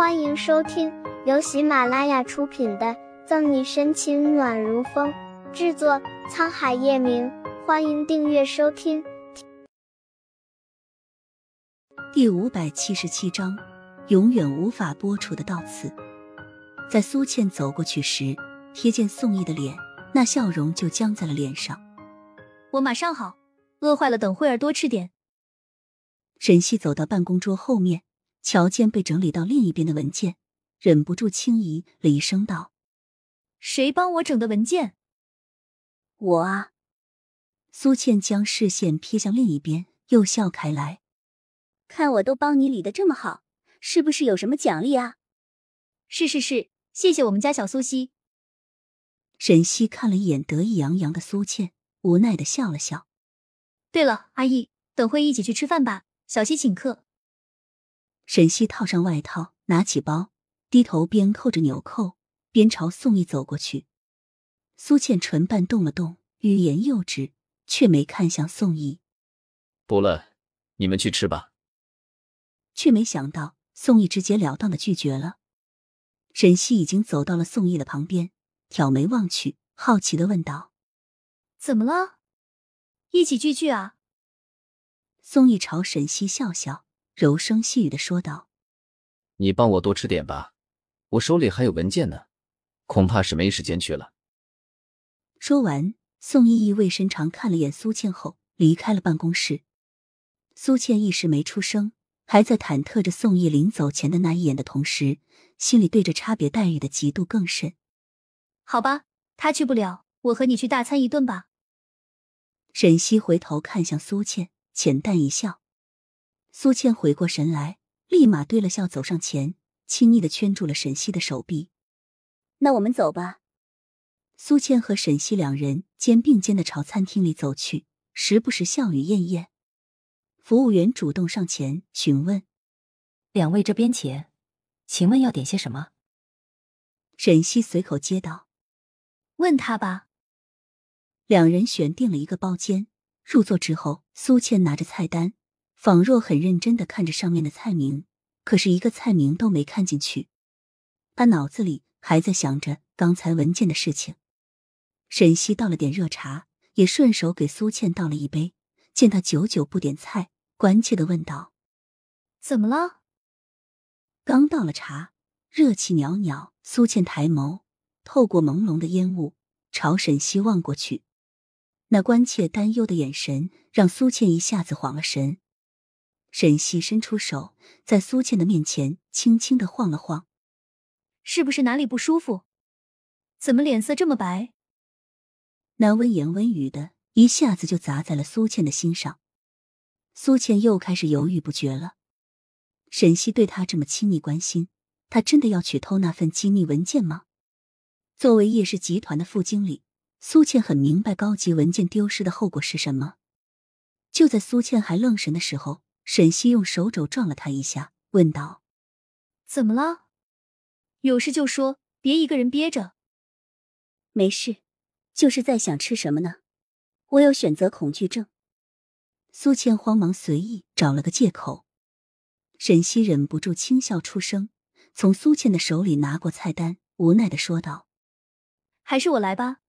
欢迎收听由喜马拉雅出品的《赠你深情暖如风》，制作沧海夜明。欢迎订阅收听。第五百七十七章，永远无法播出的悼词。在苏倩走过去时，瞥见宋毅的脸，那笑容就僵在了脸上。我马上好，饿坏了，等会儿多吃点。沈西走到办公桌后面。瞧见被整理到另一边的文件，忍不住轻疑了一声，道：“谁帮我整的文件？”“我啊。”苏倩将视线瞥向另一边，又笑开来：“看我都帮你理的这么好，是不是有什么奖励啊？”“是是是，谢谢我们家小苏西。”沈西看了一眼得意洋洋的苏倩，无奈的笑了笑。“对了，阿姨，等会一起去吃饭吧，小西请客。”沈西套上外套，拿起包，低头边扣着纽扣，边朝宋毅走过去。苏倩唇瓣动了动，欲言又止，却没看向宋毅。不了，你们去吃吧。却没想到宋毅直截了当的拒绝了。沈西已经走到了宋毅的旁边，挑眉望去，好奇的问道：“怎么了？一起聚聚啊？”宋毅朝沈西笑笑。柔声细语的说道：“你帮我多吃点吧，我手里还有文件呢，恐怕是没时间去了。”说完，宋依意味深长看了眼苏倩后离开了办公室。苏倩一时没出声，还在忐忑着宋毅临走前的那一眼的同时，心里对着差别待遇的嫉妒更甚。好吧，他去不了，我和你去大餐一顿吧。沈西回头看向苏倩，浅淡一笑。苏倩回过神来，立马对了笑，走上前，亲昵的圈住了沈西的手臂。那我们走吧。苏倩和沈西两人肩并肩的朝餐厅里走去，时不时笑语晏晏。服务员主动上前询问：“两位这边请，请问要点些什么？”沈西随口接道：“问他吧。”两人选定了一个包间，入座之后，苏倩拿着菜单。仿若很认真的看着上面的菜名，可是一个菜名都没看进去。他脑子里还在想着刚才文件的事情。沈西倒了点热茶，也顺手给苏倩倒了一杯。见他久久不点菜，关切的问道：“怎么了？”刚倒了茶，热气袅袅。苏倩抬眸，透过朦胧的烟雾朝沈西望过去，那关切担忧的眼神让苏倩一下子晃了神。沈西伸出手，在苏倩的面前轻轻的晃了晃，是不是哪里不舒服？怎么脸色这么白？那温言温语的一下子就砸在了苏倩的心上。苏倩又开始犹豫不决了。沈西对她这么亲密关心，他真的要去偷那份机密文件吗？作为叶氏集团的副经理，苏倩很明白高级文件丢失的后果是什么。就在苏倩还愣神的时候。沈西用手肘撞了他一下，问道：“怎么了？有事就说，别一个人憋着。”“没事，就是在想吃什么呢。我有选择恐惧症。”苏倩慌忙随意找了个借口。沈西忍不住轻笑出声，从苏倩的手里拿过菜单，无奈的说道：“还是我来吧。”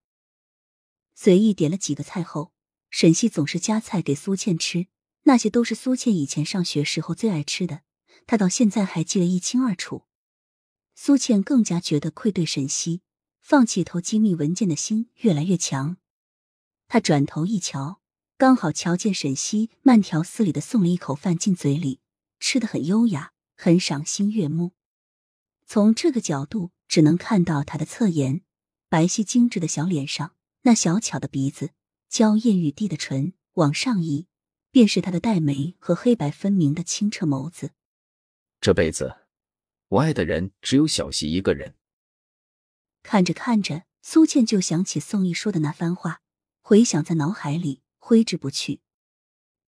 随意点了几个菜后，沈西总是夹菜给苏倩吃。那些都是苏倩以前上学时候最爱吃的，她到现在还记得一清二楚。苏倩更加觉得愧对沈西，放弃偷机密文件的心越来越强。她转头一瞧，刚好瞧见沈西慢条斯理的送了一口饭进嘴里，吃的很优雅，很赏心悦目。从这个角度，只能看到他的侧颜，白皙精致的小脸上，那小巧的鼻子，娇艳欲滴的唇往上移。便是他的黛眉和黑白分明的清澈眸子。这辈子，我爱的人只有小溪一个人。看着看着，苏倩就想起宋毅说的那番话，回想在脑海里挥之不去。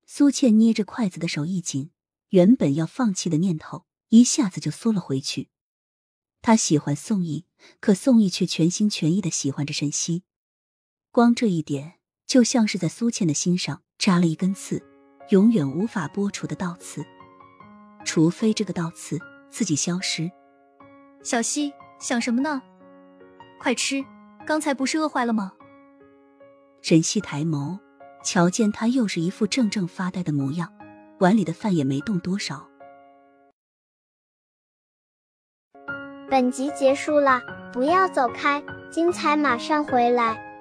苏倩捏着筷子的手一紧，原本要放弃的念头一下子就缩了回去。他喜欢宋毅，可宋毅却全心全意的喜欢着沈西。光这一点，就像是在苏倩的心上扎了一根刺。永远无法播出的倒刺，除非这个倒刺自己消失，小溪，想什么呢？快吃，刚才不是饿坏了吗？沈西抬眸，瞧见他又是一副怔怔发呆的模样，碗里的饭也没动多少。本集结束了，不要走开，精彩马上回来。